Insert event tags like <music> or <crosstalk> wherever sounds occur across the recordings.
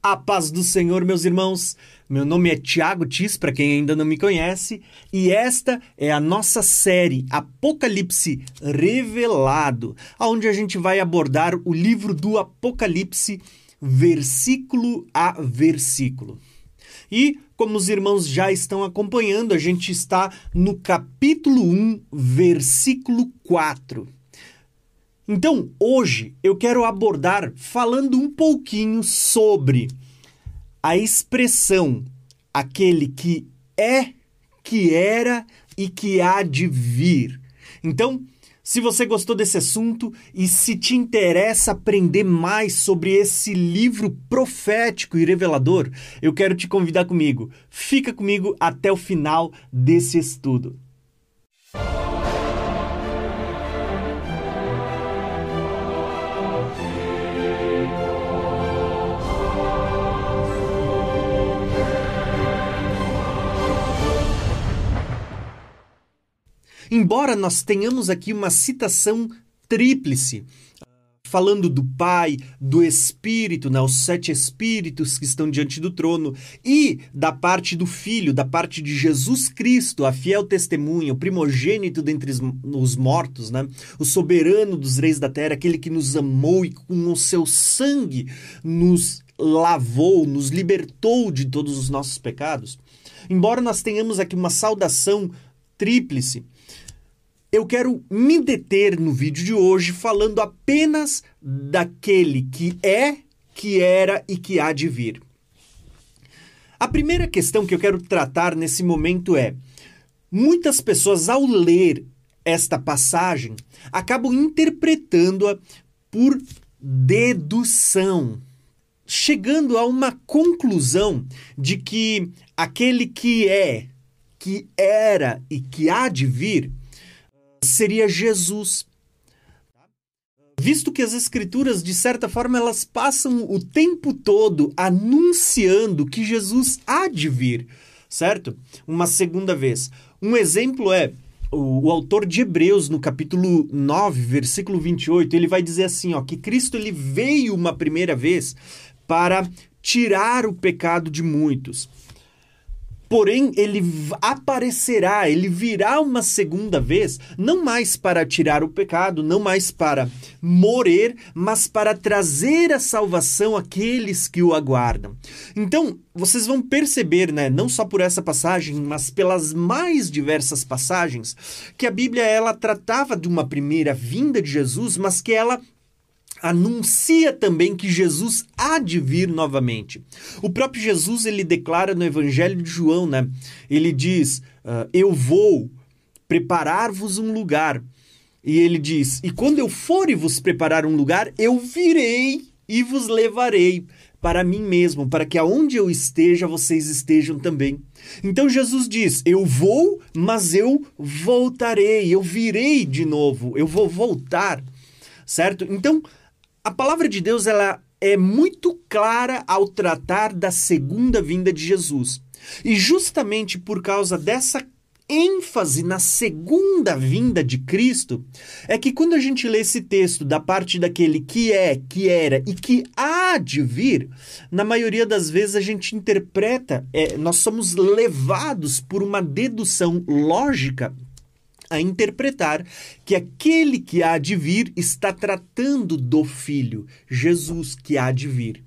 A paz do Senhor, meus irmãos. Meu nome é Tiago Tis, para quem ainda não me conhece, e esta é a nossa série Apocalipse Revelado, onde a gente vai abordar o livro do Apocalipse versículo a versículo. E, como os irmãos já estão acompanhando, a gente está no capítulo 1, versículo 4. Então, hoje eu quero abordar falando um pouquinho sobre a expressão aquele que é, que era e que há de vir. Então, se você gostou desse assunto e se te interessa aprender mais sobre esse livro profético e revelador, eu quero te convidar comigo. Fica comigo até o final desse estudo. Embora nós tenhamos aqui uma citação tríplice, falando do Pai, do Espírito, né, os sete Espíritos que estão diante do trono, e da parte do Filho, da parte de Jesus Cristo, a fiel testemunha, o primogênito dentre os mortos, né, o soberano dos reis da terra, aquele que nos amou e com o seu sangue nos lavou, nos libertou de todos os nossos pecados. Embora nós tenhamos aqui uma saudação tríplice, eu quero me deter no vídeo de hoje falando apenas daquele que é, que era e que há de vir. A primeira questão que eu quero tratar nesse momento é: muitas pessoas, ao ler esta passagem, acabam interpretando-a por dedução, chegando a uma conclusão de que aquele que é, que era e que há de vir seria Jesus. Visto que as escrituras, de certa forma, elas passam o tempo todo anunciando que Jesus há de vir, certo? Uma segunda vez. Um exemplo é o, o, autor de Hebreus, no capítulo 9, versículo 28, ele vai dizer assim, ó, que Cristo ele veio uma primeira vez para tirar o pecado de muitos. Porém, ele aparecerá, ele virá uma segunda vez, não mais para tirar o pecado, não mais para morrer, mas para trazer a salvação àqueles que o aguardam. Então, vocês vão perceber, né, não só por essa passagem, mas pelas mais diversas passagens, que a Bíblia ela tratava de uma primeira vinda de Jesus, mas que ela anuncia também que Jesus há de vir novamente. O próprio Jesus ele declara no Evangelho de João, né? Ele diz: uh, Eu vou preparar-vos um lugar. E ele diz: E quando eu for e vos preparar um lugar, eu virei e vos levarei para mim mesmo, para que aonde eu esteja, vocês estejam também. Então Jesus diz: Eu vou, mas eu voltarei, eu virei de novo, eu vou voltar. Certo? Então, a palavra de Deus ela é muito clara ao tratar da segunda vinda de Jesus. E justamente por causa dessa ênfase na segunda vinda de Cristo, é que quando a gente lê esse texto da parte daquele que é, que era e que há de vir, na maioria das vezes a gente interpreta, é, nós somos levados por uma dedução lógica a interpretar que aquele que há de vir está tratando do Filho, Jesus que há de vir.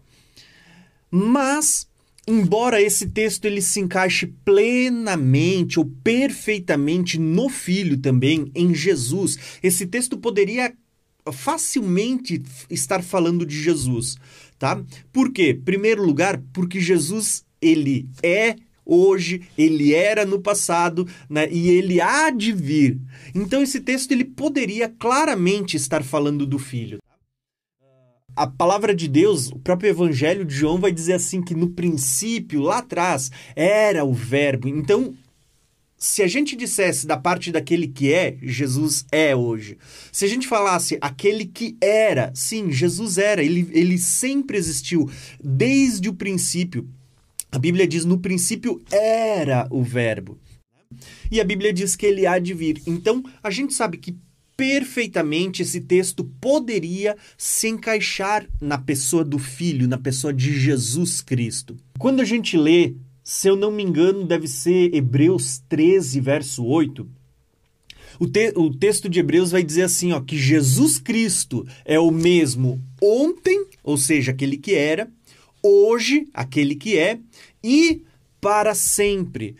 Mas, embora esse texto ele se encaixe plenamente ou perfeitamente no Filho também, em Jesus, esse texto poderia facilmente estar falando de Jesus, tá? Por quê? Primeiro lugar, porque Jesus ele é hoje, ele era no passado, né? E ele há de vir. Então esse texto ele poderia claramente estar falando do filho. A palavra de Deus, o próprio Evangelho de João vai dizer assim que no princípio, lá atrás, era o verbo. Então, se a gente dissesse da parte daquele que é, Jesus é hoje. Se a gente falasse aquele que era, sim, Jesus era, ele, ele sempre existiu, desde o princípio. A Bíblia diz: no princípio era o Verbo. E a Bíblia diz que ele há de vir. Então, a gente sabe que perfeitamente esse texto poderia se encaixar na pessoa do Filho, na pessoa de Jesus Cristo. Quando a gente lê, se eu não me engano, deve ser Hebreus 13, verso 8. O, te o texto de Hebreus vai dizer assim, ó, que Jesus Cristo é o mesmo ontem, ou seja, aquele que era, hoje, aquele que é, e para sempre.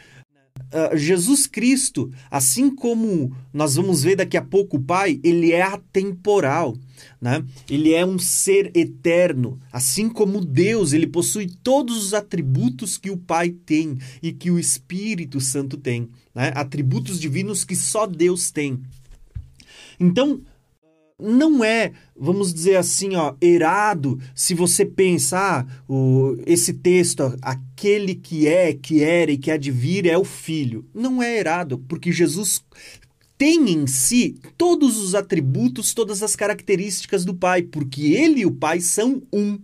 Uh, Jesus Cristo, assim como nós vamos ver daqui a pouco o Pai, ele é atemporal, né? Ele é um ser eterno, assim como Deus, ele possui todos os atributos que o Pai tem e que o Espírito Santo tem, né? Atributos divinos que só Deus tem. Então, não é, vamos dizer assim, ó, errado se você pensar o, esse texto, aquele que é, que era e que há de vir é o Filho. Não é errado, porque Jesus tem em si todos os atributos, todas as características do Pai, porque ele e o Pai são um.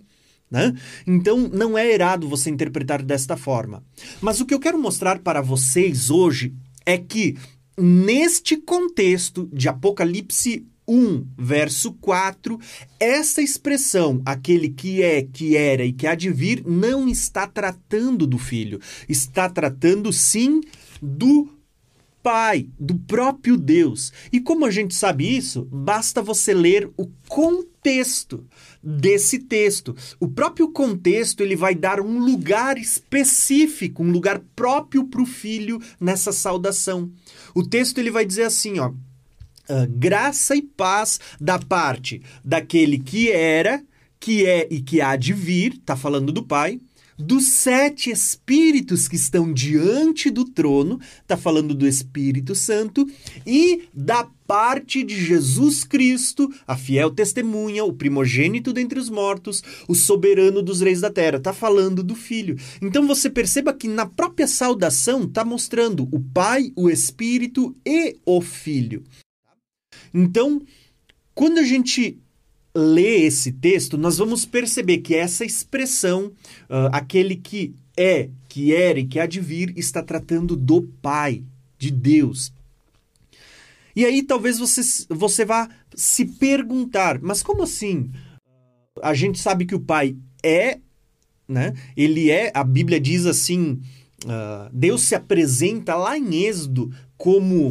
Né? Então não é errado você interpretar desta forma. Mas o que eu quero mostrar para vocês hoje é que, neste contexto de Apocalipse 1, verso 4, essa expressão, aquele que é, que era e que há de vir, não está tratando do filho, está tratando sim do Pai, do próprio Deus. E como a gente sabe isso, basta você ler o contexto desse texto. O próprio contexto ele vai dar um lugar específico, um lugar próprio para o filho nessa saudação. O texto ele vai dizer assim, ó: uh, graça e paz da parte daquele que era, que é e que há de vir, está falando do Pai, dos sete espíritos que estão diante do trono, está falando do Espírito Santo, e da parte de Jesus Cristo, a fiel testemunha, o primogênito dentre os mortos, o soberano dos reis da terra. Está falando do Filho. Então você perceba que na própria saudação está mostrando o Pai, o Espírito e o Filho. Então, quando a gente lê esse texto, nós vamos perceber que essa expressão, uh, aquele que é, que era e que há de vir, está tratando do Pai, de Deus. E aí talvez você, você vá se perguntar, mas como assim? A gente sabe que o Pai é, né? Ele é, a Bíblia diz assim, uh, Deus se apresenta lá em Êxodo como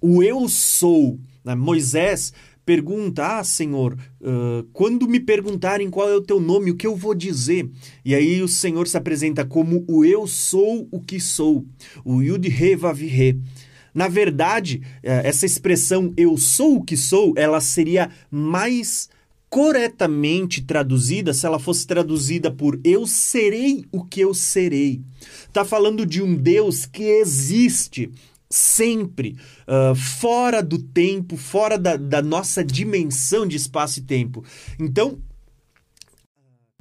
o eu sou. Né? Moisés pergunta: Ah, Senhor, uh, quando me perguntarem qual é o teu nome, o que eu vou dizer? E aí o Senhor se apresenta como o Eu sou o que sou, o Yud He Vav He. Na verdade, essa expressão eu sou o que sou, ela seria mais corretamente traduzida se ela fosse traduzida por eu serei o que eu serei. Está falando de um Deus que existe, sempre, uh, fora do tempo, fora da, da nossa dimensão de espaço e tempo. Então,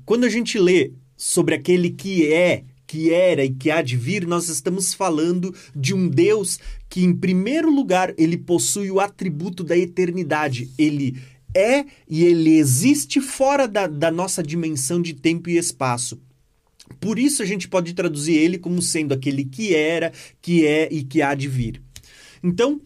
quando a gente lê sobre aquele que é, que era e que há de vir, nós estamos falando de um Deus que, em primeiro lugar, ele possui o atributo da eternidade. Ele é e ele existe fora da, da nossa dimensão de tempo e espaço. Por isso a gente pode traduzir ele como sendo aquele que era, que é e que há de vir. Então,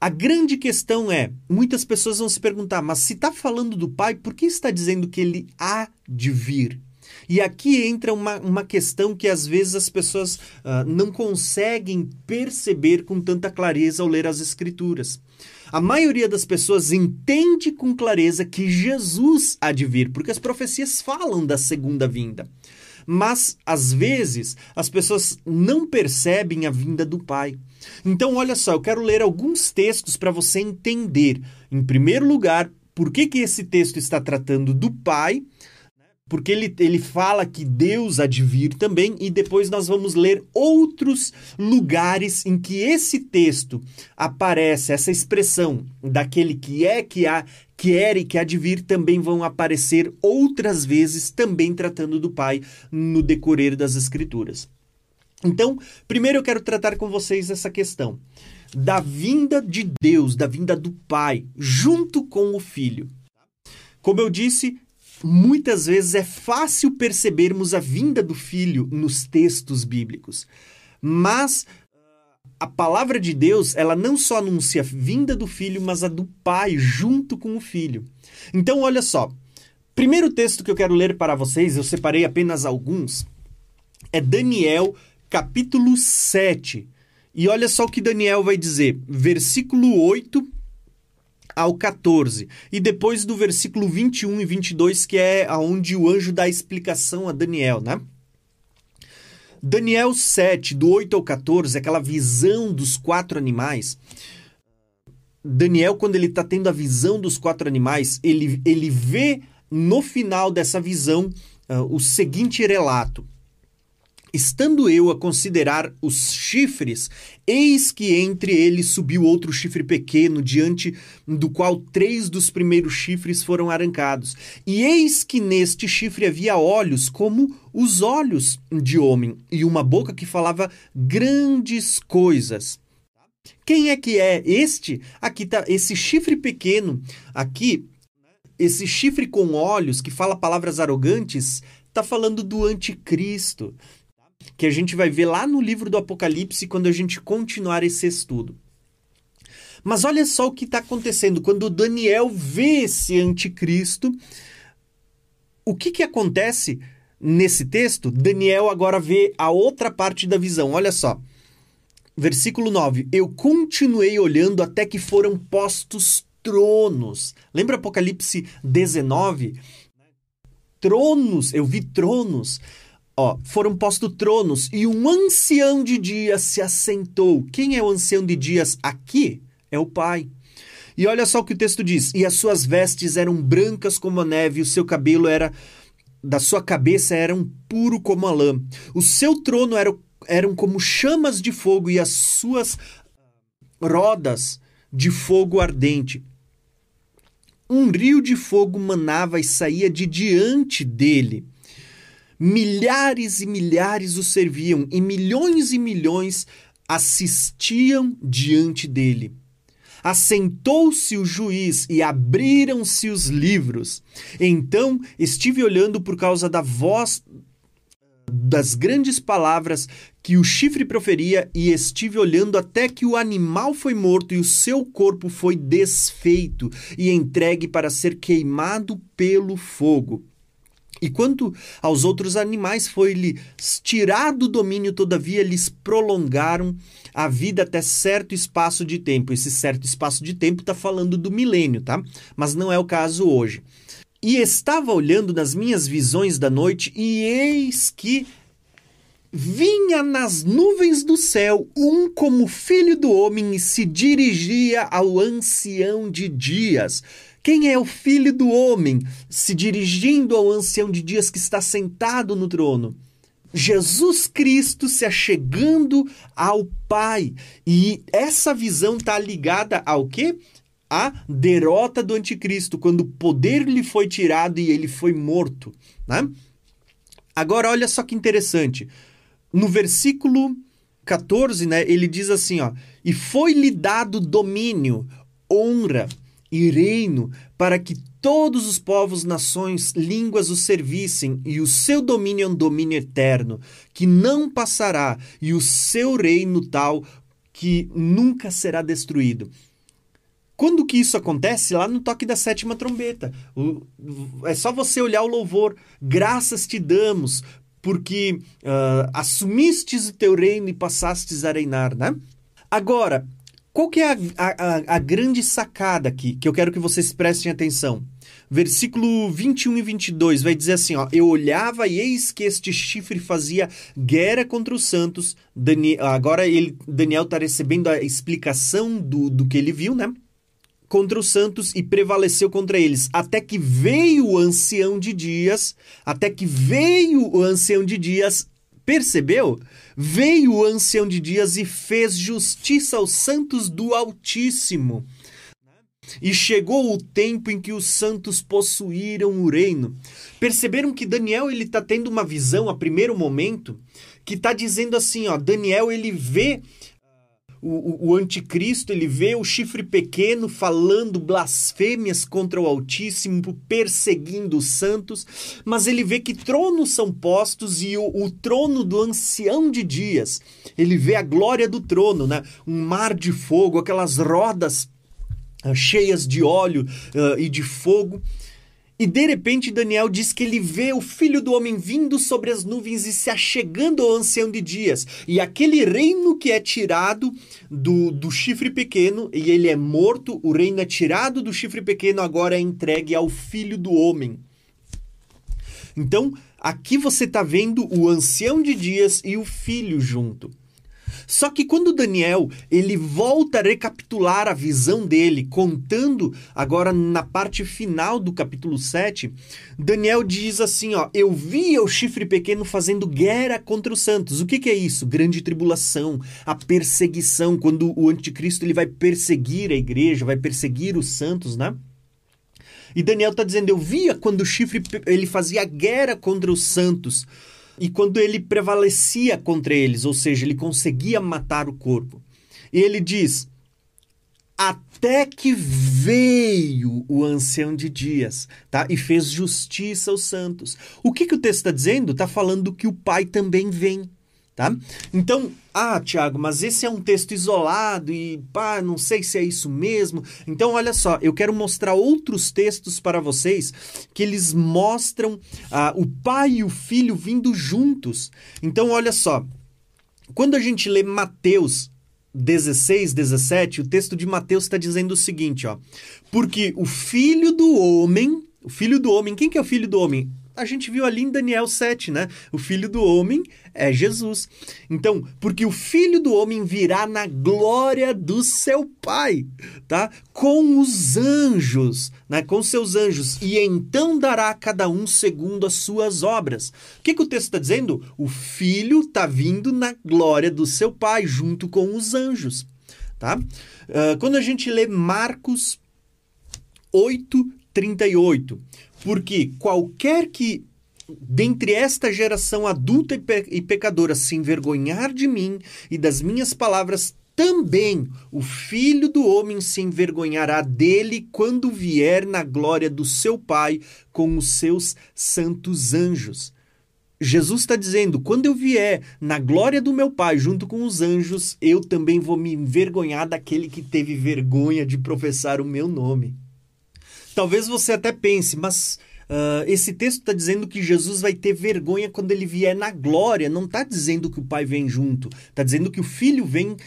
a grande questão é: muitas pessoas vão se perguntar, mas se está falando do Pai, por que está dizendo que ele há de vir? E aqui entra uma, uma questão que às vezes as pessoas uh, não conseguem perceber com tanta clareza ao ler as Escrituras. A maioria das pessoas entende com clareza que Jesus há de vir, porque as profecias falam da segunda vinda. Mas, às vezes, as pessoas não percebem a vinda do Pai. Então, olha só, eu quero ler alguns textos para você entender, em primeiro lugar, por que, que esse texto está tratando do Pai porque ele, ele fala que Deus há de vir também, e depois nós vamos ler outros lugares em que esse texto aparece, essa expressão daquele que é, que há, que era e que há de vir, também vão aparecer outras vezes, também tratando do Pai no decorrer das Escrituras. Então, primeiro eu quero tratar com vocês essa questão da vinda de Deus, da vinda do Pai, junto com o Filho. Como eu disse, muitas vezes é fácil percebermos a vinda do filho nos textos bíblicos. Mas a palavra de Deus, ela não só anuncia a vinda do filho, mas a do pai junto com o filho. Então, olha só. Primeiro texto que eu quero ler para vocês, eu separei apenas alguns, é Daniel, capítulo 7. E olha só o que Daniel vai dizer, versículo 8 ao 14. E depois do versículo 21 e 22, que é aonde o anjo dá a explicação a Daniel, né? Daniel 7, do 8 ao 14, aquela visão dos quatro animais. Daniel, quando ele está tendo a visão dos quatro animais, ele, ele vê no final dessa visão uh, o seguinte relato. Estando eu a considerar os chifres, eis que entre eles subiu outro chifre pequeno, diante do qual três dos primeiros chifres foram arrancados. E eis que neste chifre havia olhos como os olhos de homem, e uma boca que falava grandes coisas. Quem é que é este? Aqui está esse chifre pequeno, aqui, esse chifre com olhos que fala palavras arrogantes, está falando do anticristo que a gente vai ver lá no livro do Apocalipse quando a gente continuar esse estudo. Mas olha só o que está acontecendo. Quando Daniel vê esse anticristo, o que, que acontece nesse texto? Daniel agora vê a outra parte da visão. Olha só. Versículo 9: Eu continuei olhando até que foram postos tronos. Lembra Apocalipse 19? Tronos, eu vi tronos Ó, foram postos tronos e um ancião de dias se assentou. Quem é o ancião de dias aqui? É o Pai. E olha só o que o texto diz: E as suas vestes eram brancas como a neve, e o seu cabelo era da sua cabeça eram puro como a lã. O seu trono era, eram como chamas de fogo e as suas rodas de fogo ardente. Um rio de fogo manava e saía de diante dele. Milhares e milhares o serviam e milhões e milhões assistiam diante dele. Assentou-se o juiz e abriram-se os livros. Então estive olhando por causa da voz das grandes palavras que o chifre proferia e estive olhando até que o animal foi morto e o seu corpo foi desfeito e entregue para ser queimado pelo fogo. E quanto aos outros animais, foi-lhe tirado o domínio, todavia lhes prolongaram a vida até certo espaço de tempo. Esse certo espaço de tempo está falando do milênio, tá? Mas não é o caso hoje. E estava olhando nas minhas visões da noite, e eis que vinha nas nuvens do céu um como filho do homem e se dirigia ao ancião de dias quem é o filho do homem se dirigindo ao ancião de dias que está sentado no trono? Jesus Cristo se achegando ao Pai. E essa visão está ligada ao quê? A derrota do anticristo, quando o poder lhe foi tirado e ele foi morto. Né? Agora, olha só que interessante. No versículo 14, né, ele diz assim: ó, e foi-lhe dado domínio, honra e reino, para que todos os povos, nações, línguas o servissem, e o seu domínio é um domínio eterno, que não passará, e o seu reino tal que nunca será destruído. Quando que isso acontece? Lá no toque da sétima trombeta. É só você olhar o louvor. Graças te damos, porque uh, assumistes o teu reino e passastes a reinar, né? Agora, qual que é a, a, a, grande sacada aqui, que eu quero que vocês prestem atenção? Versículo 21 e 22 vai dizer assim, ó, Eu olhava e eis que este chifre fazia guerra contra os santos. Agora ele, Daniel está recebendo a explicação do, do que ele viu, né? Contra os santos e prevaleceu contra eles, até que veio o ancião de dias, até que veio o ancião de dias Percebeu? Veio o ancião de dias e fez justiça aos santos do Altíssimo. E chegou o tempo em que os santos possuíram o reino. Perceberam que Daniel ele está tendo uma visão a primeiro momento que está dizendo assim, ó, Daniel ele vê o, o, anticristo, ele vê o chifre pequeno falando blasfêmias contra o Altíssimo, perseguindo os santos, mas ele vê que tronos são postos e o, o trono do ancião de dias. Ele vê a glória do trono, né? um mar de fogo, aquelas rodas uh, cheias de óleo uh, e de fogo. E de repente Daniel diz que ele vê o filho do homem vindo sobre as nuvens e se achegando ao ancião de dias. E aquele reino que é tirado do, do chifre pequeno, e ele é morto, o reino é tirado do chifre pequeno, agora é entregue ao filho do homem. Então, aqui você está vendo o ancião de dias e o filho junto. Só que quando Daniel ele volta a recapitular a visão dele, contando agora na parte final do capítulo 7, Daniel diz assim: ó, eu via o chifre pequeno fazendo guerra contra os santos. O que, que é isso? Grande tribulação, a perseguição, quando o anticristo ele vai perseguir a igreja, vai perseguir os santos, né? E Daniel está dizendo: eu via quando o chifre ele fazia guerra contra os santos e quando ele prevalecia contra eles, ou seja, ele conseguia matar o corpo. E ele diz: até que veio o ancião de dias, tá? E fez justiça aos santos. O que, que o texto está dizendo? Está falando que o Pai também vem. Tá? Então, ah, Tiago, mas esse é um texto isolado e pá, não sei se é isso mesmo. Então, olha só, eu quero mostrar outros textos para vocês que eles mostram ah, o pai e o filho vindo juntos. Então, olha só, quando a gente lê Mateus 16, 17, o texto de Mateus está dizendo o seguinte, ó. Porque o filho do homem, o filho do homem, quem que é o filho do homem? A gente viu ali em Daniel 7, né? O filho do homem é Jesus. Então, porque o filho do homem virá na glória do seu Pai, tá? Com os anjos, né? Com seus anjos. E então dará a cada um segundo as suas obras. O que, que o texto está dizendo? O filho está vindo na glória do seu Pai, junto com os anjos, tá? Uh, quando a gente lê Marcos 8, 38. Porque qualquer que dentre esta geração adulta e, pe e pecadora se envergonhar de mim e das minhas palavras, também o filho do homem se envergonhará dele quando vier na glória do seu Pai com os seus santos anjos. Jesus está dizendo: quando eu vier na glória do meu Pai junto com os anjos, eu também vou me envergonhar daquele que teve vergonha de professar o meu nome. Talvez você até pense, mas uh, esse texto está dizendo que Jesus vai ter vergonha quando ele vier na glória. Não está dizendo que o Pai vem junto. Está dizendo que o Filho vem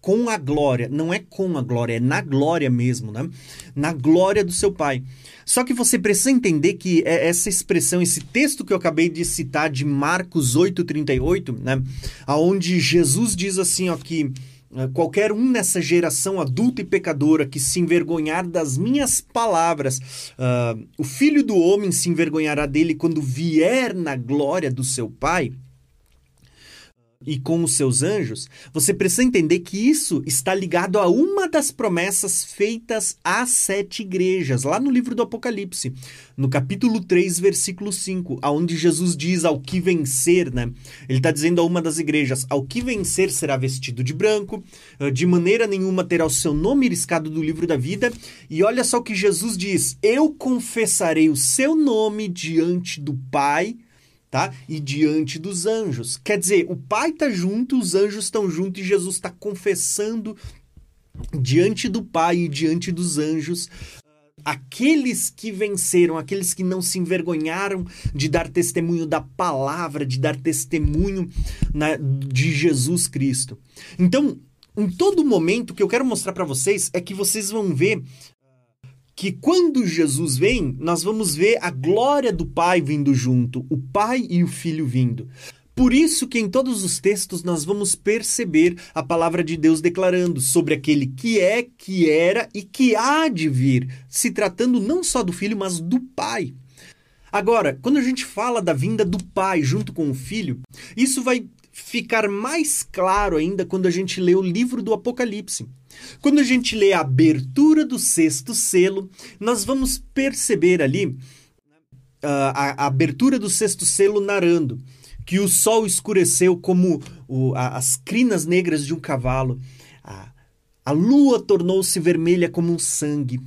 com a glória. Não é com a glória, é na glória mesmo, né? Na glória do seu Pai. Só que você precisa entender que é essa expressão, esse texto que eu acabei de citar de Marcos 8,38, né? Onde Jesus diz assim, ó, que qualquer um nessa geração adulta e pecadora que se envergonhar das minhas palavras, uh, o filho do homem se envergonhará dele quando vier na glória do seu Pai e com os seus anjos, você precisa entender que isso está ligado a uma das promessas feitas às sete igrejas, lá no livro do Apocalipse, no capítulo 3, versículo 5, aonde Jesus diz ao que vencer, né? Ele está dizendo a uma das igrejas: ao que vencer será vestido de branco, de maneira nenhuma terá o seu nome riscado do livro da vida. E olha só o que Jesus diz: Eu confessarei o seu nome diante do Pai tá? E diante dos anjos. Quer dizer, o Pai está junto, os anjos estão juntos e Jesus está confessando diante do Pai e diante dos anjos aqueles que venceram, aqueles que não se envergonharam de dar testemunho da palavra, de dar testemunho na, de Jesus Cristo. Então, em todo momento, o que eu quero mostrar para vocês é que vocês vão ver que quando Jesus vem, nós vamos ver a glória do Pai vindo junto, o Pai e o Filho vindo. Por isso que em todos os textos nós vamos perceber a palavra de Deus declarando sobre aquele que é, que era e que há de vir, se tratando não só do Filho, mas do Pai. Agora, quando a gente fala da vinda do Pai junto com o Filho, isso vai ficar mais claro ainda quando a gente lê o livro do Apocalipse. Quando a gente lê a abertura do sexto selo, nós vamos perceber ali uh, a, a, abertura do sexto selo narrando que o sol escureceu como o, a, as crinas negras de um cavalo. A lua tornou-se vermelha como um sangue.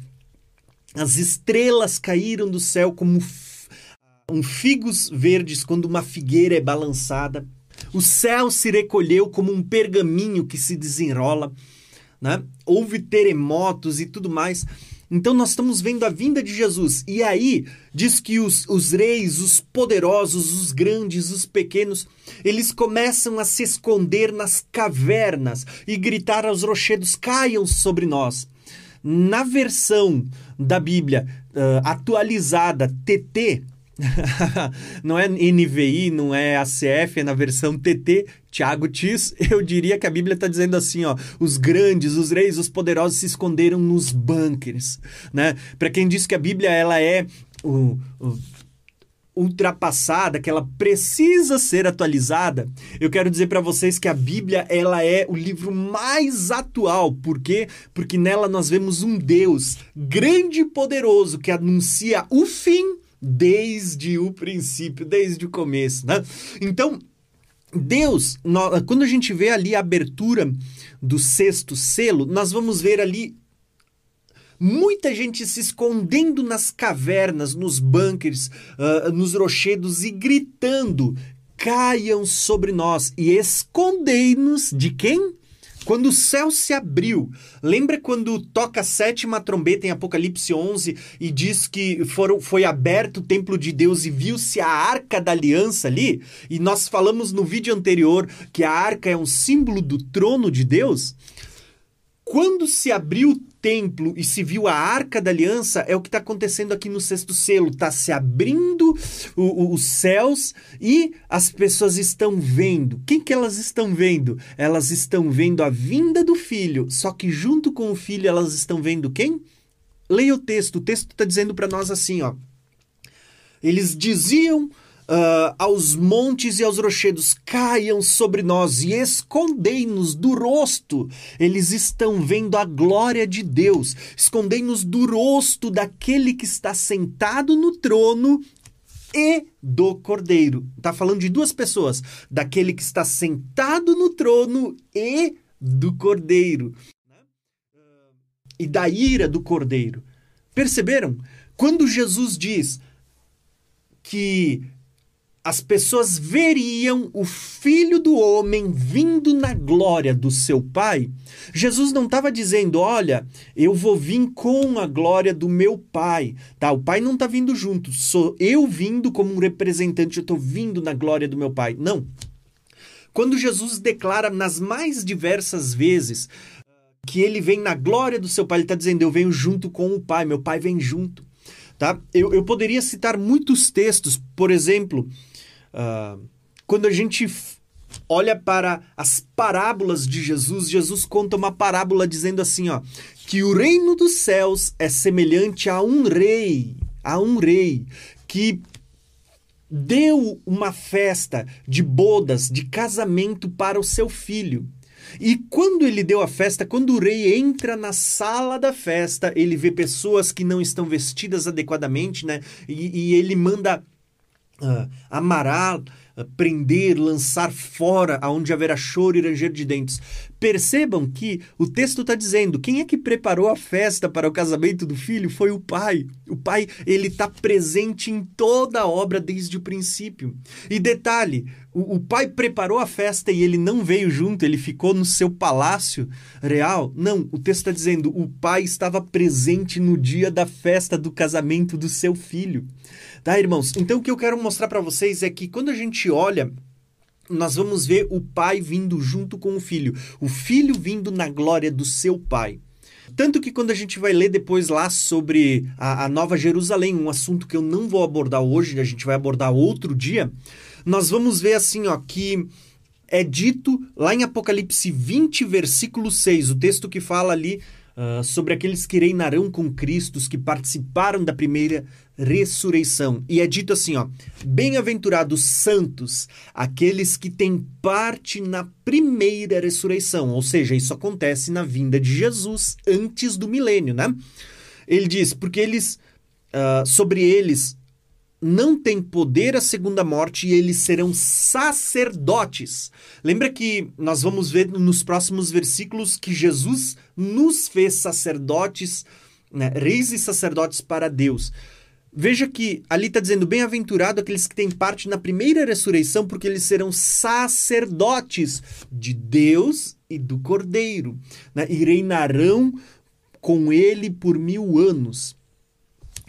As estrelas caíram do céu como um figos verdes quando uma figueira é balançada. O céu se recolheu como um pergaminho que se desenrola. Né? Houve terremotos e tudo mais. Então nós estamos vendo a vinda de Jesus. E aí diz que os, os reis, os poderosos, os grandes, os pequenos, eles começam a se esconder nas cavernas e gritar aos rochedos: caiam sobre nós. Na versão da Bíblia uh, atualizada TT, <laughs> não é NVI, não é ACF, é na versão TT, Tiago Tis, <laughs> eu diria que a Bíblia está dizendo assim, ó, os grandes, os reis, os poderosos se esconderam nos bunkers, né? Para quem diz que a Bíblia ela é o, o ultrapassada, que ela precisa ser atualizada, eu quero dizer para vocês que a Bíblia ela é o livro mais atual. Por quê? Porque nela nós vemos um Deus grande e poderoso que anuncia o fim desde o princípio, desde o começo, né? Então, Deus, quando a gente vê ali a abertura do sexto selo, nós vamos ver ali muita gente se escondendo nas cavernas, nos bunkers, uh, nos rochedos e gritando: caiam sobre nós e escondei-nos de quem? Quando o céu se abriu, lembra quando toca a sétima trombeta em Apocalipse 11 e diz que foram, foi aberto o templo de Deus e viu-se a arca da aliança ali? E nós falamos no vídeo anterior que a arca é um símbolo do trono de Deus. Quando se abriu o templo e se viu a arca da aliança, é o que está acontecendo aqui no sexto selo. Está se abrindo o, o, os céus e as pessoas estão vendo. Quem que elas estão vendo? Elas estão vendo a vinda do filho. Só que junto com o filho elas estão vendo quem? Leia o texto. O texto está dizendo para nós assim, ó. Eles diziam uh, aos montes e aos rochedos, caiam sobre nós e escondei-nos do rosto. Eles estão vendo a glória de Deus. Escondei-nos do rosto daquele que está sentado no trono e do cordeiro. Está falando de duas pessoas: daquele que está sentado no trono e do cordeiro. E da ira do cordeiro. Perceberam? Quando Jesus diz que as pessoas veriam o filho do homem vindo na glória do seu pai, Jesus não estava dizendo, olha, eu vou vir com a glória do meu pai. Tá, o pai não está vindo junto, sou eu vindo como um representante, eu estou vindo na glória do meu pai. Não. Quando Jesus declara nas mais diversas vezes que ele vem na glória do seu pai, ele está dizendo, eu venho junto com o pai, meu pai vem junto. Tá? Eu, eu poderia citar muitos textos, por exemplo, Uh, quando a gente olha para as parábolas de Jesus, Jesus conta uma parábola dizendo assim, ó, que o reino dos céus é semelhante a um rei, a um rei que deu uma festa de bodas, de casamento para o seu filho. E quando ele deu a festa, quando o rei entra na sala da festa, ele vê pessoas que não estão vestidas adequadamente, né? E, e ele manda uh, uh, prender, lançar fora, aonde haverá choro e ranger de dentes. Percebam que o texto está dizendo: quem é que preparou a festa para o casamento do filho foi o pai. O pai ele está presente em toda a obra desde o princípio. E detalhe: o, o pai preparou a festa e ele não veio junto, ele ficou no seu palácio real. Não, o texto está dizendo: o pai estava presente no dia da festa do casamento do seu filho. Tá, irmãos? Então o que eu quero mostrar para vocês é que quando a gente olha nós vamos ver o pai vindo junto com o filho, o filho vindo na glória do seu pai. Tanto que quando a gente vai ler depois lá sobre a, a, Nova Jerusalém, um assunto que eu não vou abordar hoje, a gente vai abordar outro dia, nós vamos ver assim, ó, que é dito lá em Apocalipse 20, versículo 6, o texto que fala ali uh, sobre aqueles que reinarão com Cristo, os que participaram da primeira ressurreição. E é dito assim, ó: Bem-aventurados santos, aqueles que têm parte na primeira ressurreição, ou seja, isso acontece na vinda de Jesus antes do milênio, né? Ele diz, porque eles uh, sobre eles não têm poder a segunda morte e eles serão sacerdotes. Lembra que nós vamos ver nos próximos versículos que Jesus nos fez sacerdotes, né, reis e sacerdotes para Deus. Veja que ali está dizendo: bem-aventurado aqueles que têm parte na primeira ressurreição, porque eles serão sacerdotes de Deus e do Cordeiro, né, e reinarão com ele por mil anos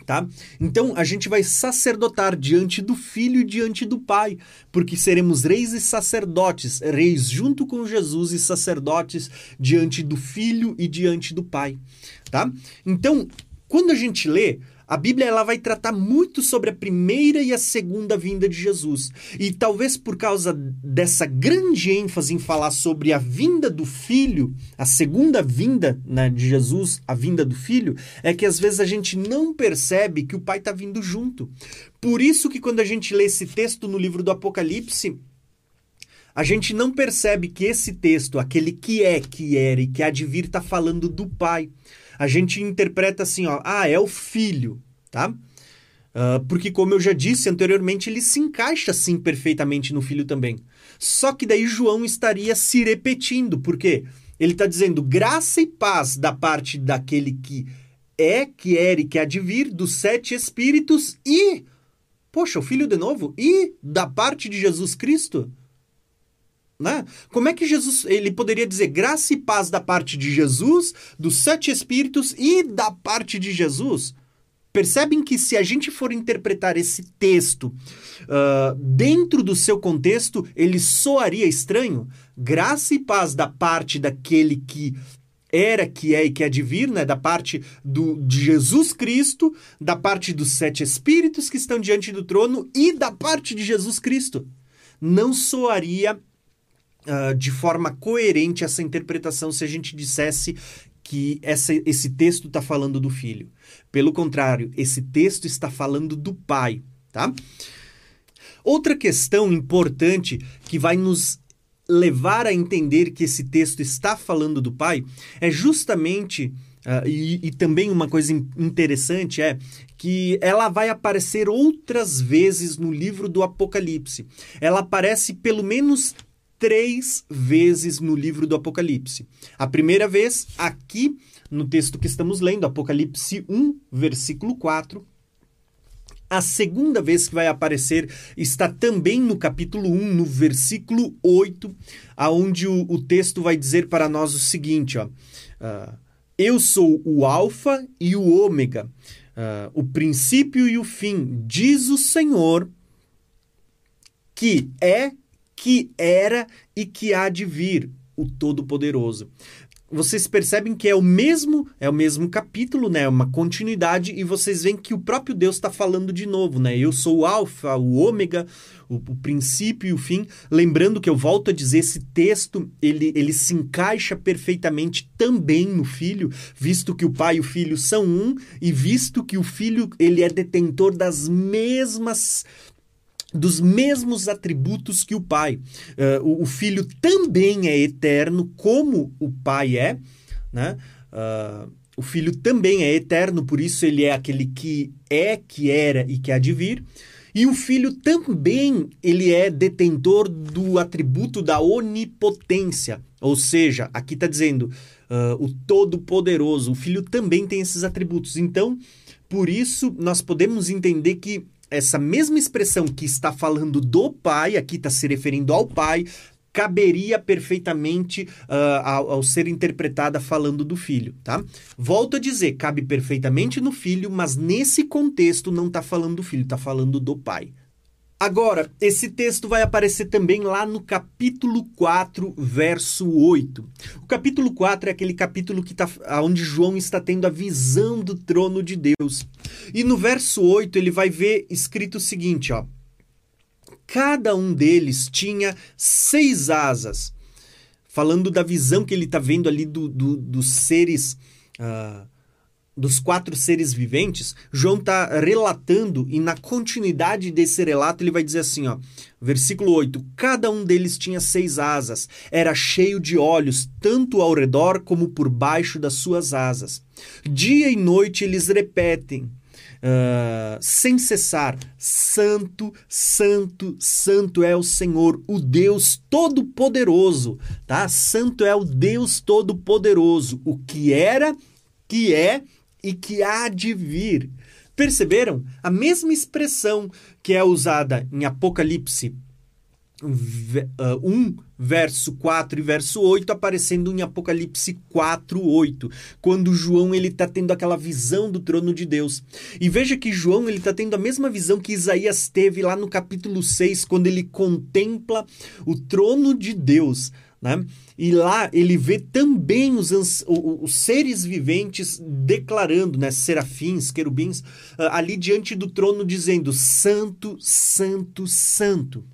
tá? Então a gente vai sacerdotar diante do Filho e diante do Pai, porque seremos reis e sacerdotes, reis junto com Jesus e sacerdotes diante do Filho e diante do Pai, tá? Então, quando a gente lê, a Bíblia ela vai tratar muito sobre a primeira e a segunda vinda de Jesus. E talvez por causa dessa grande ênfase em falar sobre a vinda do Filho, a segunda vinda né, de Jesus, a vinda do Filho, é que às vezes a gente não percebe que o Pai está vindo junto. Por isso que quando a gente lê esse texto no livro do Apocalipse, a gente não percebe que esse texto, aquele que é, que era e que há de vir, está falando do Pai a gente interpreta assim, ó, ah, é o filho, tá? Uh, porque, como eu já disse anteriormente, ele se encaixa assim perfeitamente no filho também. Só que daí João estaria se repetindo, porque ele está dizendo graça e paz da parte daquele que é, que era e que há de vir, dos sete espíritos e, poxa, o filho de novo, e da parte de Jesus Cristo. Né? Como é que Jesus ele poderia dizer graça e paz da parte de Jesus, dos sete espíritos e da parte de Jesus? Percebem que se a gente for interpretar esse texto uh, dentro do seu contexto, ele soaria estranho? Graça e paz da parte daquele que era, que é e que há de vir, né? da parte do, de Jesus Cristo, da parte dos sete espíritos que estão diante do trono e da parte de Jesus Cristo. Não soaria uh, de forma coerente essa interpretação se a gente dissesse que essa, esse texto está falando do filho. Pelo contrário, esse texto está falando do pai, tá? Outra questão importante que vai nos levar a entender que esse texto está falando do pai é justamente Uh, e, e, também uma coisa interessante é que ela vai aparecer outras vezes no livro do Apocalipse. Ela aparece pelo menos três vezes no livro do Apocalipse. A primeira vez, aqui no texto que estamos lendo, Apocalipse 1, versículo 4. A segunda vez que vai aparecer está também no capítulo 1, no versículo 8, aonde o, o texto vai dizer para nós o seguinte: ó, uh, Eu sou o Alfa e o Ômega, uh, o princípio e o fim, diz o Senhor, que é que era e que há de vir, o Todo-Poderoso. Vocês percebem que é o mesmo, é o mesmo capítulo, né? É uma continuidade e vocês veem que o próprio Deus está falando de novo, né? Eu sou o alfa, o ômega, o, o, princípio e o fim. Lembrando que eu volto a dizer, esse texto ele, ele se encaixa perfeitamente também no filho, visto que o pai e o filho são um e visto que o filho ele é detentor das mesmas dos mesmos atributos que o Pai. Uh, o, o, Filho também é eterno, como o Pai é, né? Uh, o Filho também é eterno, por isso ele é aquele que é, que era e que há de vir. E o Filho também ele é detentor do atributo da onipotência, ou seja, aqui está dizendo uh, o Todo-Poderoso. O Filho também tem esses atributos. Então, por isso nós podemos entender que essa mesma expressão que está falando do pai, aqui está se referindo ao pai, caberia perfeitamente uh, ao, ao, ser interpretada falando do filho, tá? Volto a dizer, cabe perfeitamente no filho, mas nesse contexto não está falando do filho, está falando do pai. Agora, esse texto vai aparecer também lá no capítulo 4, verso 8. O capítulo 4 é aquele capítulo que tá, onde João está tendo a visão do trono de Deus. E no verso 8 ele vai ver escrito o seguinte, ó. Cada um deles tinha seis asas. Falando da visão que ele está vendo ali do, do, dos seres... Uh, dos quatro seres viventes, João está relatando, e na continuidade desse relato ele vai dizer assim, ó, versículo 8: Cada um deles tinha seis asas, era cheio de olhos, tanto ao redor como por baixo das suas asas. Dia e noite eles repetem: uh, sem cessar: Santo, Santo, Santo é o Senhor, o Deus Todo-Poderoso, tá? Santo é o Deus Todo-Poderoso, o que era, que é e que há de vir. Perceberam? A mesma expressão que é usada em Apocalipse 1, verso 4 e verso 8, aparecendo em Apocalipse 4, 8, quando João ele está tendo aquela visão do trono de Deus. E veja que João ele está tendo a mesma visão que Isaías teve lá no capítulo 6, quando ele contempla o trono de Deus. Né? E lá ele vê também os, os, seres viventes declarando, né, serafins, querubins, ali diante do trono, dizendo: Santo, Santo, Santo.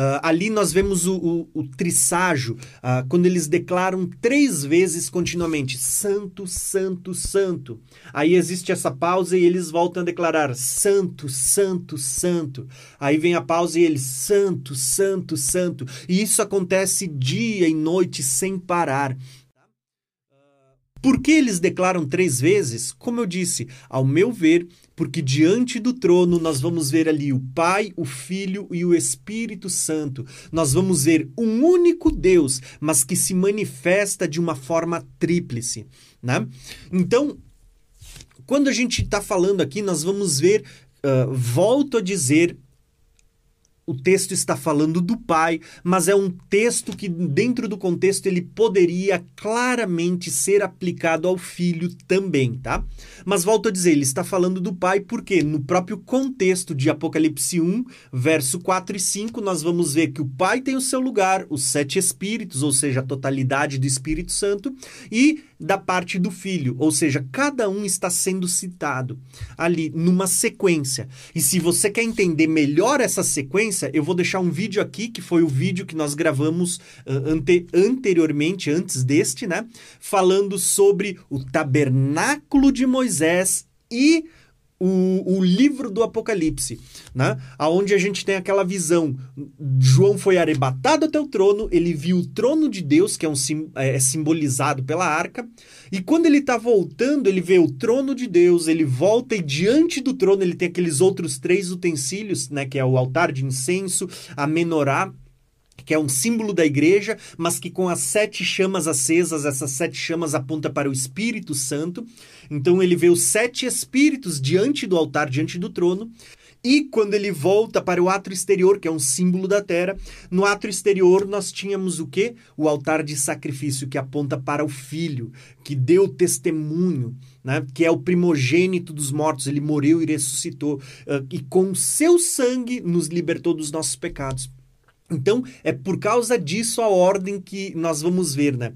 Uh, ali nós vemos o, o, o trisságio, uh, quando eles declaram três vezes continuamente: Santo, Santo, Santo. Aí existe essa pausa e eles voltam a declarar: Santo, Santo, Santo. Aí vem a pausa e eles: Santo, Santo, Santo. E isso acontece dia e noite sem parar. Por que eles declaram três vezes? Como eu disse, ao meu ver, porque diante do trono nós vamos ver ali o Pai, o Filho e o Espírito Santo. Nós vamos ver um único Deus, mas que se manifesta de uma forma tríplice. Né? Então, quando a gente está falando aqui, nós vamos ver, uh, volto a dizer, o texto está falando do pai, mas é um texto que, dentro do contexto, ele poderia claramente ser aplicado ao filho também, tá? Mas volto a dizer, ele está falando do pai porque, no próprio contexto de Apocalipse 1, verso 4 e 5, nós vamos ver que o pai tem o seu lugar, os sete espíritos, ou seja, a totalidade do Espírito Santo, e da parte do filho, ou seja, cada um está sendo citado ali numa sequência. E se você quer entender melhor essa sequência, eu vou deixar um vídeo aqui, que foi o vídeo que nós gravamos uh, ante anteriormente, antes deste, né? Falando sobre o tabernáculo de Moisés e o, o livro do Apocalipse, né? Aonde a gente tem aquela visão. João foi arrebatado até o trono, ele viu o trono de Deus, que é, um, é, é simbolizado pela arca, e quando ele está voltando, ele vê o trono de Deus, ele volta e diante do trono ele tem aqueles outros três utensílios, né? Que é o altar de incenso, a menorá que é um símbolo da igreja, mas que com as sete chamas acesas, essas sete chamas aponta para o Espírito Santo. Então ele vê os sete espíritos diante do altar, diante do trono. E quando ele volta para o ato exterior, que é um símbolo da terra, no ato exterior nós tínhamos o quê? O altar de sacrifício, que aponta para o Filho, que deu testemunho, né? que é o primogênito dos mortos, ele morreu e ressuscitou, e com seu sangue nos libertou dos nossos pecados. Então, é por causa disso a ordem que nós vamos ver, né?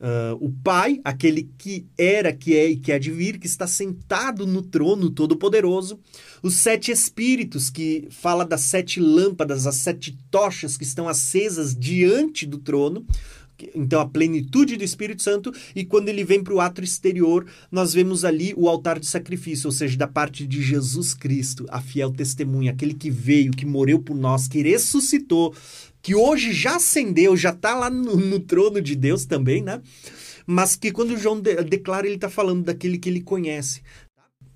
Uh, o Pai, aquele que era, que é e que há de vir, que está sentado no trono todo-poderoso, os sete espíritos, que fala das sete lâmpadas, as sete tochas que estão acesas diante do trono, então a plenitude do Espírito Santo, e quando ele vem para o ato exterior, nós vemos ali o altar de sacrifício, ou seja, da parte de Jesus Cristo, a fiel testemunha, aquele que veio, que morreu por nós, que ressuscitou, que hoje já ascendeu, já está lá no, no, trono de Deus também, né? Mas que quando João de, declara, ele está falando daquele que ele conhece,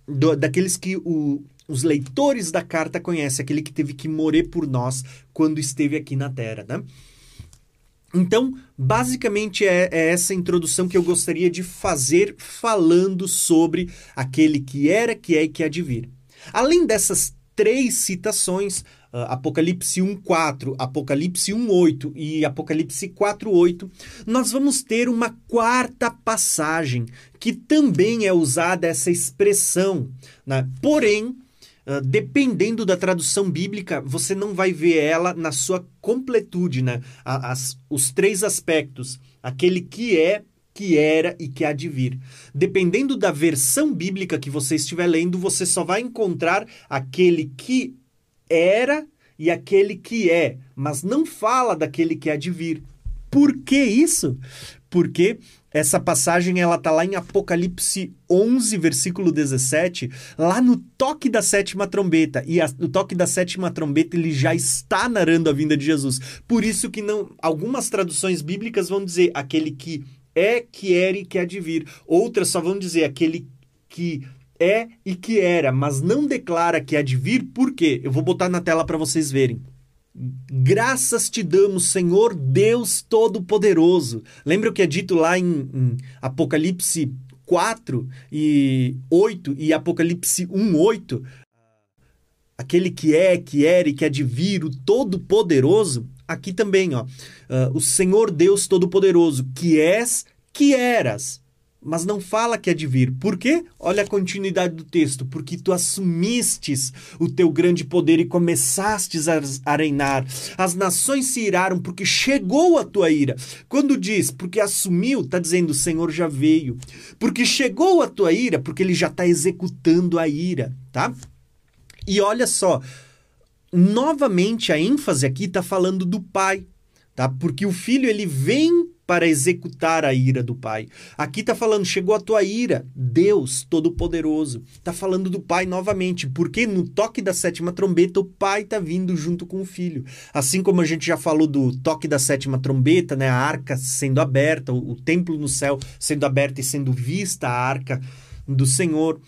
do, daqueles que o, os leitores da carta conhecem, aquele que teve que morrer por nós quando esteve aqui na Terra, né? Então, basicamente é, é, essa introdução que eu gostaria de fazer falando sobre aquele que era, que é e que há de vir. Além dessas três citações, uh, Apocalipse 1.4, Apocalipse 1.8 e Apocalipse 4.8, nós vamos ter uma quarta passagem que também é usada essa expressão, né? porém Uh, dependendo da tradução bíblica, você não vai ver ela na sua completude, né? As, os três aspectos: aquele que é, que era e que há de vir. Dependendo da versão bíblica que você estiver lendo, você só vai encontrar aquele que era e aquele que é, mas não fala daquele que há de vir. Por que isso? Porque essa passagem ela tá lá em Apocalipse 11, versículo 17, lá no toque da sétima trombeta. E a, o toque da sétima trombeta ele já está narrando a vinda de Jesus. Por isso que não algumas traduções bíblicas vão dizer aquele que é, que era e que há de vir. Outras só vão dizer aquele que é e que era, mas não declara que há de vir, por quê? Eu vou botar na tela para vocês verem. Graças te damos, Senhor Deus Todo-Poderoso. Lembra o que é dito lá em, em, Apocalipse 4 e 8 e Apocalipse 1, 8? Aquele que é, que era e que há de vir, o Todo-Poderoso. Aqui também, ó. Uh, o Senhor Deus Todo-Poderoso, que és, que eras mas não fala que é de vir. Por quê? Olha a continuidade do texto. Porque tu assumistes o teu grande poder e começastes a reinar. As nações se iraram porque chegou a tua ira. Quando diz porque assumiu, está dizendo o Senhor já veio. Porque chegou a tua ira, porque ele já está executando a ira, tá? E olha só, novamente a ênfase aqui está falando do pai, tá? Porque o filho ele vem para executar a ira do Pai. Aqui está falando, chegou a tua ira, Deus Todo-Poderoso. Está falando do Pai novamente, porque no toque da sétima trombeta o Pai está vindo junto com o Filho. Assim como a gente já falou do toque da sétima trombeta, né, a arca sendo aberta, o, o templo no céu sendo aberto e sendo vista a arca do Senhor.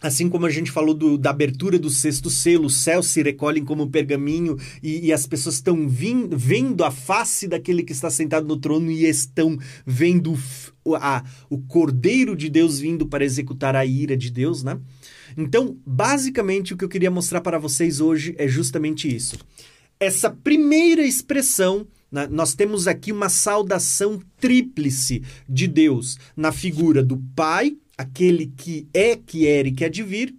Assim como a gente falou do, da abertura do sexto selo, os céus se recolhem como pergaminho e, e as pessoas estão vendo a face daquele que está sentado no trono e estão vendo o, a, o Cordeiro de Deus vindo para executar a ira de Deus, né? Então, basicamente, o que eu queria mostrar para vocês hoje é justamente isso. Essa primeira expressão né, nós temos aqui uma saudação tríplice de Deus na figura do Pai, aquele que é, que era e que há de vir.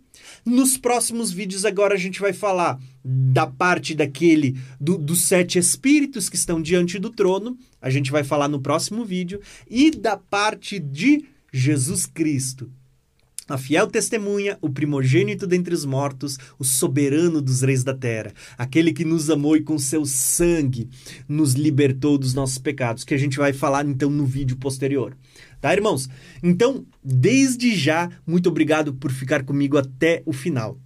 Nos próximos vídeos agora a gente vai falar da parte daquele do, dos sete espíritos que estão diante do trono. A gente vai falar no próximo vídeo e da parte de Jesus Cristo, a fiel testemunha, o primogênito dentre os mortos, o soberano dos reis da terra, aquele que nos amou e com seu sangue nos libertou dos nossos pecados, que a gente vai falar então no vídeo posterior. Tá, irmãos? Então, desde já, muito obrigado por ficar comigo até o final.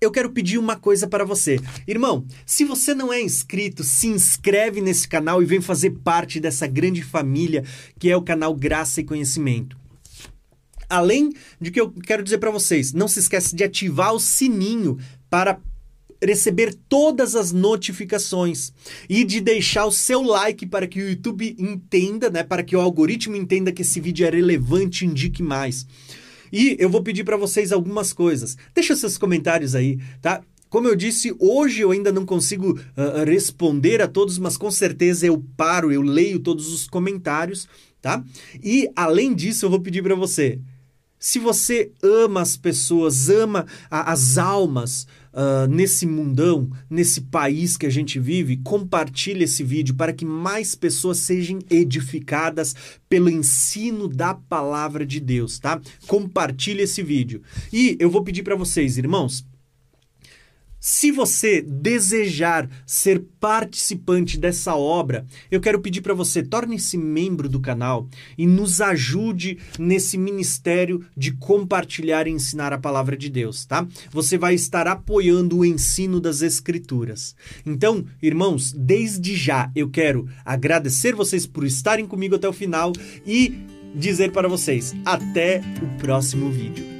Eu quero pedir uma coisa para você. Irmão, se você não é inscrito, se inscreve nesse canal e vem fazer parte dessa grande família que é o canal Graça e Conhecimento. Além de que eu quero dizer para vocês, não se esqueça de ativar o sininho para receber todas as notificações e de deixar o seu like para que o YouTube entenda, né, para que o algoritmo entenda que esse vídeo é relevante e indique mais. E eu vou pedir para vocês algumas coisas. Deixa seus comentários aí, tá? Como eu disse, hoje eu ainda não consigo uh, responder a todos, mas com certeza eu paro, eu leio todos os comentários, tá? E além disso, eu vou pedir para você, se você ama as pessoas, ama a, as almas, uh, nesse mundão, nesse país que a gente vive, compartilhe esse vídeo para que mais pessoas sejam edificadas pelo ensino da palavra de Deus, tá? Compartilhe esse vídeo. E eu vou pedir para vocês, irmãos, se você desejar ser participante dessa obra, eu quero pedir para você torne-se membro do canal e nos ajude nesse ministério de compartilhar e ensinar a palavra de Deus, tá? Você vai estar apoiando o ensino das escrituras. Então, irmãos, desde já eu quero agradecer vocês por estarem comigo até o final e dizer para vocês até o próximo vídeo.